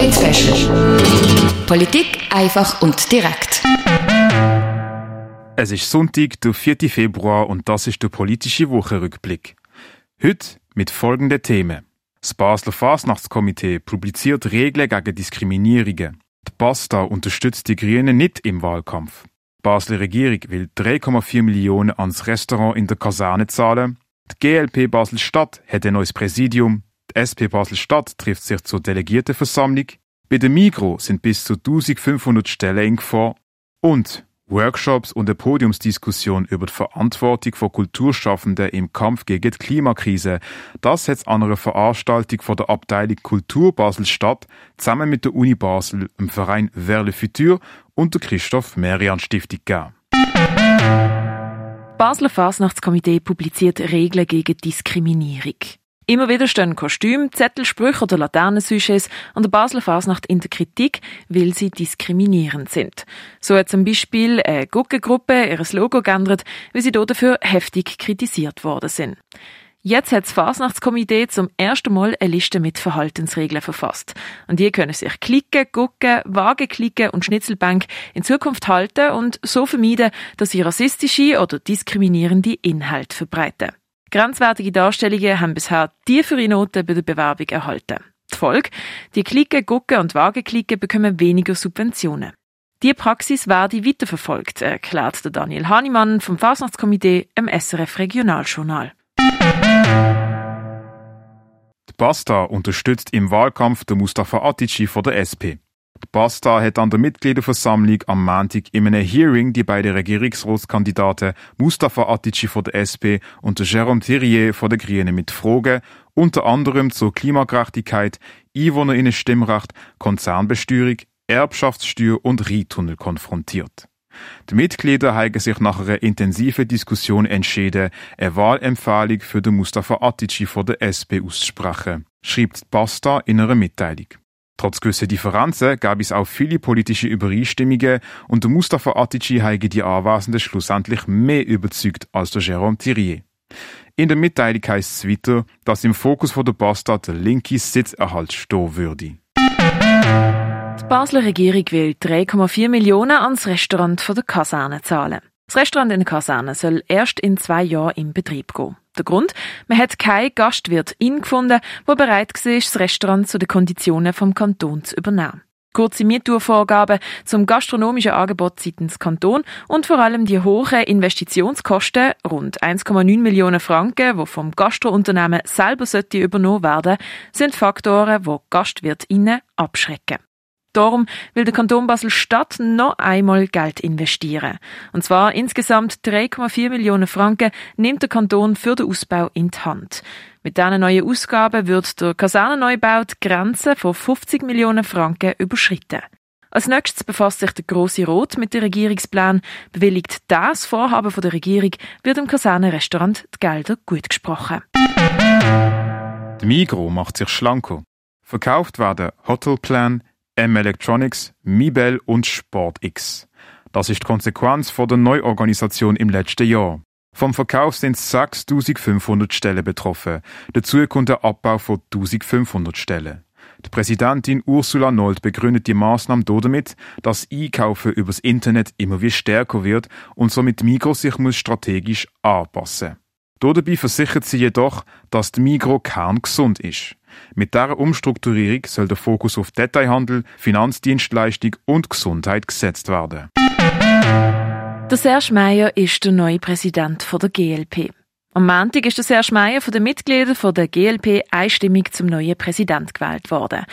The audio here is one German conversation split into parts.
Polit Politik einfach und direkt. Es ist Sonntag, der 4. Februar und das ist der politische Wochenrückblick. Heute mit folgenden Themen. Das Basler Fasnachtskomitee publiziert Regeln gegen Diskriminierungen. Die Basta unterstützt die Grünen nicht im Wahlkampf. Die Basler Regierung will 3,4 Millionen ans Restaurant in der Kaserne zahlen. Die GLP Basel-Stadt hat ein neues Präsidium. Die SP Basel-Stadt trifft sich zur Delegiertenversammlung. Bei der Migro sind bis zu 1500 Stellen in Gefahr. Und Workshops und eine Podiumsdiskussion über die Verantwortung von Kulturschaffenden im Kampf gegen die Klimakrise. Das hat an einer Veranstaltung von der Abteilung Kultur Basel statt, zusammen mit der Uni Basel, dem Verein Vers Futur und der Christoph Merian Stiftung gegeben. Basler Fasnachtskomitee publiziert Regeln gegen Diskriminierung. Immer wieder stehen Kostüm, Zettel, Sprüche oder Laternensujets an der Basler Fasnacht in der Kritik, weil sie diskriminierend sind. So hat zum Beispiel eine Guckengruppe ihr Logo geändert, weil sie dafür heftig kritisiert worden sind. Jetzt hat das Fasnachtskomitee zum ersten Mal eine Liste mit Verhaltensregeln verfasst. Und die können sich klicken, gucken, Waage klicken und Schnitzelbank in Zukunft halten und so vermeiden, dass sie rassistische oder diskriminierende Inhalte verbreiten. Grenzwertige Darstellungen haben bisher tiefere Noten bei der Bewerbung erhalten. Die Folge? Die Klicken, Gucken und Wagenklicken bekommen weniger Subventionen. Die Praxis werde weiterverfolgt, erklärt der Daniel Hahnemann vom Fasnachtskomitee im SRF Regionaljournal. Die Basta unterstützt im Wahlkampf den Mustafa Atici von der SP. Basta hat an der Mitgliederversammlung am Montag in einem Hearing die beiden Regierungsratskandidaten Mustafa Atici von der SP und Jérôme Thierrier von der Grünen mit Fragen, unter anderem zur Klimagerechtigkeit, Einwohnerinnenstimmrecht, Konzernbesteuerung, Erbschaftssteuer und Rheintunnel konfrontiert. Die Mitglieder haben sich nach einer intensiven Diskussion entschieden, eine Wahlempfehlung für den Mustafa Atici von der SP auszusprechen, schreibt Basta in einer Mitteilung. Trotz gewisser Differenzen gab es auch viele politische Übereinstimmungen und der Mustafa Atici habe die Anwesenden schlussendlich mehr überzeugt als der Jérôme Thierry. In der Mitteilung heißt es weiter, dass im Fokus von der Bastard der linke Sitzerhalt stehen würde. Die Basler Regierung will 3,4 Millionen ans Restaurant von der Kaserne zahlen. Das Restaurant in der Kaserne soll erst in zwei Jahren in Betrieb gehen. Der Grund? Man hat keinen Gastwirt gefunden, der bereit war, das Restaurant zu den Konditionen vom Kanton zu übernehmen. Kurze Miettourvorgaben zum gastronomischen Angebot seitens Kanton und vor allem die hohen Investitionskosten, rund 1,9 Millionen Franken, die vom Gastrounternehmen selber übernommen werden, sind Faktoren, die GastwirtInnen abschrecken. Darum will der Kanton Basel-Stadt noch einmal Geld investieren. Und zwar insgesamt 3,4 Millionen Franken nimmt der Kanton für den Ausbau in die Hand. Mit diesen neuen Ausgaben wird der Kasernenneubau die Grenze von 50 Millionen Franken überschritten. Als nächstes befasst sich der Grosse Rot mit dem Regierungsplan. Bewilligt das Vorhaben der Regierung, wird im Kasernenrestaurant die Gelder gut gesprochen. Die Migro macht sich schlanker. Verkauft werden Hotelplan, M Electronics, Mibel und SportX. Das ist die Konsequenz von der Neuorganisation im letzten Jahr. Vom Verkauf sind 6500 Stellen betroffen. Dazu kommt der Abbau von 1500 Stellen. Die Präsidentin Ursula Nold begründet die Maßnahme damit, dass Einkaufen übers Internet immer wie stärker wird und somit Migros sich muss strategisch anpassen. Dabei versichert sie jedoch, dass die Migro kerngesund ist. Mit dieser Umstrukturierung soll der Fokus auf Detailhandel, Finanzdienstleistung und Gesundheit gesetzt werden. Der Serge Meyer ist der neue Präsident der GLP. Am Montag ist der Serge Meyer von den Mitgliedern der GLP einstimmig zum neuen Präsident gewählt worden.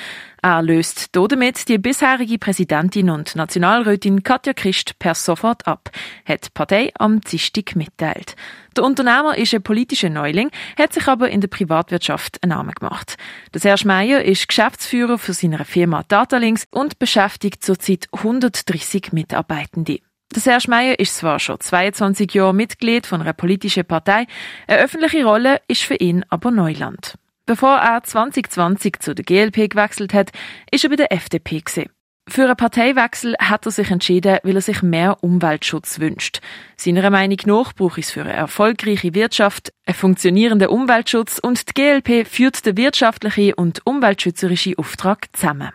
Er löst damit die bisherige Präsidentin und Nationalrätin Katja Christ per sofort ab, hat die Partei am Dienstag mitteilt. Der Unternehmer ist ein politischer Neuling, hat sich aber in der Privatwirtschaft einen Namen gemacht. Der Serge Meyer ist Geschäftsführer für seine Firma Datalinks und beschäftigt zurzeit 130 Mitarbeitende. Der Serge Meyer ist zwar schon 22 Jahre Mitglied von einer politischen Partei, eine öffentliche Rolle ist für ihn aber Neuland. Bevor er 2020 zu der GLP gewechselt hat, ist er bei der FDP gewesen. Für einen Parteiwechsel hat er sich entschieden, weil er sich mehr Umweltschutz wünscht. Seiner Meinung nach braucht es für eine erfolgreiche Wirtschaft einen funktionierenden Umweltschutz und die GLP führt den wirtschaftlichen und umweltschützerischen Auftrag zusammen.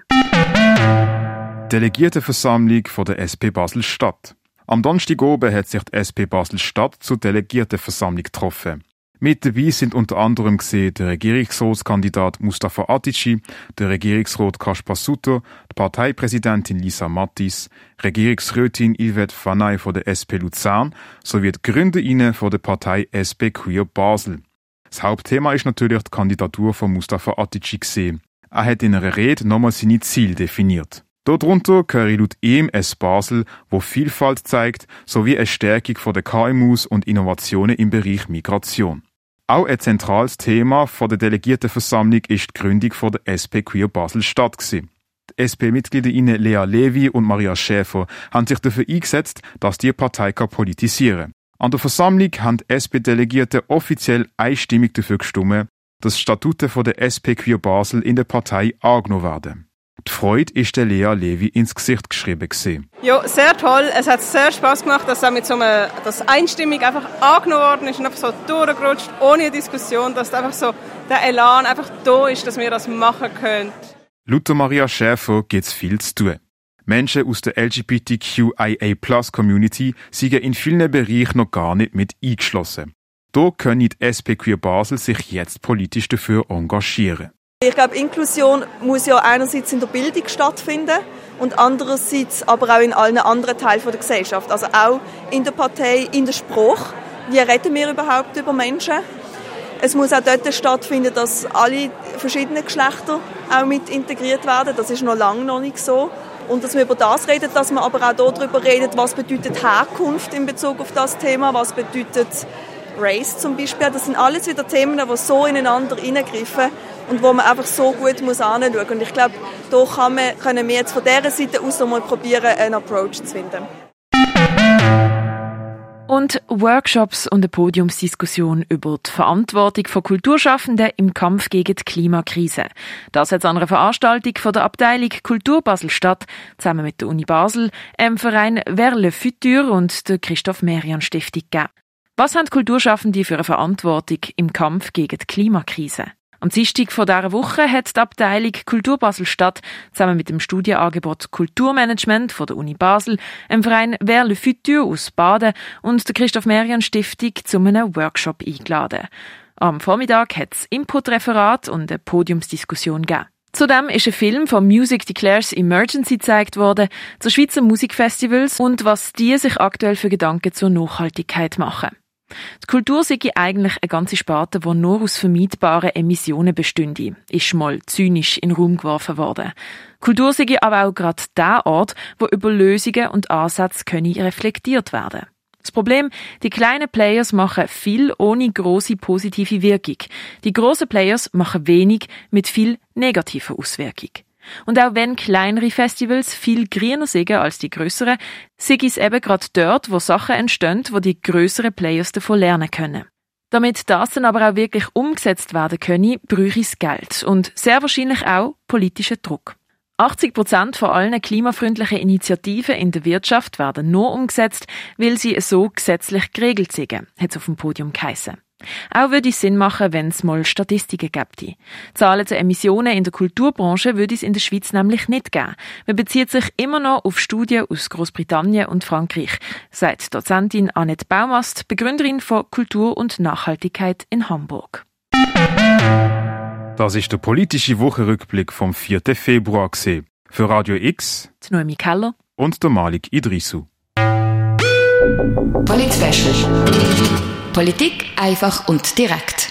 Delegiertenversammlung von der SP Basel-Stadt. Am Donnerstag oben hat sich die SP Basel-Stadt zur Delegiertenversammlung getroffen. Mit dabei sind unter anderem gesehen der Regierungsratskandidat Mustafa Atici, der Regierungsrat Kaspar Sutter, die Parteipräsidentin Lisa Mattis, Regierungsrätin Yvette Fanay von der SP Luzern sowie die Gründerinnen von der Partei SP Queer Basel. Das Hauptthema ist natürlich die Kandidatur von Mustafa Atici gesehen. Er hat in einer Rede nochmal seine Ziele definiert. Darunter gehöre laut es Basel, wo Vielfalt zeigt, sowie eine Stärkung der KMUs und Innovationen im Bereich Migration. Auch ein zentrales Thema der Delegiertenversammlung ist die Gründung der SP Queer Basel Stadt. Die SP-Mitgliederinnen Lea Levi und Maria Schäfer haben sich dafür eingesetzt, dass die Partei politisieren kann. An der Versammlung haben die SP-Delegierte offiziell einstimmig dafür gestimmt, dass Statute von der SP Queer Basel in der Partei angenommen werden. Die Freude ist der Lea Levi ins Gesicht geschrieben gewesen. Ja, sehr toll. Es hat sehr Spaß gemacht, dass auch mit so einem, das einstimmig einfach angenommen worden ist und einfach so durchgerutscht, ohne Diskussion, dass einfach so der Elan einfach da ist, dass wir das machen können. Laut Maria Schäfer gibt es viel zu tun. Menschen aus der LGBTQIA-Plus-Community sind in vielen Bereichen noch gar nicht mit eingeschlossen. Da können die SP Queer Basel sich jetzt politisch dafür engagieren. Ich glaube, Inklusion muss ja einerseits in der Bildung stattfinden und andererseits aber auch in allen anderen Teilen der Gesellschaft. Also auch in der Partei, in der Spruch. Wie reden wir überhaupt über Menschen? Es muss auch dort stattfinden, dass alle verschiedenen Geschlechter auch mit integriert werden. Das ist noch lange noch nicht so. Und dass wir über das reden, dass man aber auch darüber redet, was bedeutet Herkunft in Bezug auf das Thema, was bedeutet Race zum Beispiel. Das sind alles wieder Themen, die so ineinander hineingreifen und wo man einfach so gut muss anschauen. Und ich glaube, da kann man, können wir jetzt von dieser Seite aus mal probieren, einen Approach zu finden. Und Workshops und eine Podiumsdiskussion über die Verantwortung von Kulturschaffenden im Kampf gegen die Klimakrise. Das hat an einer Veranstaltung von der Abteilung Kultur Basel statt, zusammen mit der Uni Basel, dem Verein Vers le Futur und der Christoph Merian Stiftung gegeben. Was haben Kulturschaffende für eine Verantwortung im Kampf gegen die Klimakrise? Am Dienstag von dieser Woche hat die Abteilung Kultur Basel Stadt zusammen mit dem Studienangebot Kulturmanagement von der Uni Basel, einem Verein Vers le Futur aus Baden und der Christoph Merian Stiftung zu einem Workshop eingeladen. Am Vormittag hat es Input-Referat und eine Podiumsdiskussion gegeben. Zudem ist ein Film von Music Declares Emergency gezeigt worden zu Schweizer Musikfestivals und was die sich aktuell für Gedanken zur Nachhaltigkeit machen. Die Kultur sei eigentlich eine ganze Sparte, die nur aus vermeidbaren Emissionen bestünde, ist mal zynisch in den Raum geworfen worden. Kultur sei aber auch gerade der Ort, wo über Lösungen und Ansätze können reflektiert werden. Das Problem, die kleinen Players machen viel ohne große positive Wirkung. Die großen Players machen wenig mit viel negativer Auswirkung. Und auch wenn kleinere Festivals viel grüner sind als die größeren, sind es eben gerade dort, wo Sachen entstehen, wo die größeren Players davon lernen können. Damit das dann aber auch wirklich umgesetzt werden könne, bräuchte es Geld und sehr wahrscheinlich auch politischen Druck. 80 Prozent von allen klimafreundlichen Initiativen in der Wirtschaft werden nur umgesetzt, weil sie so gesetzlich geregelt sind, hat es auf dem Podium geheissen. Auch würde es Sinn machen, wenn es mal Statistiken gäbe. Zahlen zu Emissionen in der Kulturbranche würde es in der Schweiz nämlich nicht geben. Man bezieht sich immer noch auf Studien aus Großbritannien und Frankreich, sagt Dozentin Annette Baumast, Begründerin von Kultur und Nachhaltigkeit in Hamburg. Das ist der politische Wochenrückblick vom 4. Februar gesehen. Für Radio X, die Noemi Keller und der Malik Idrisu. Polit Politik einfach und direkt.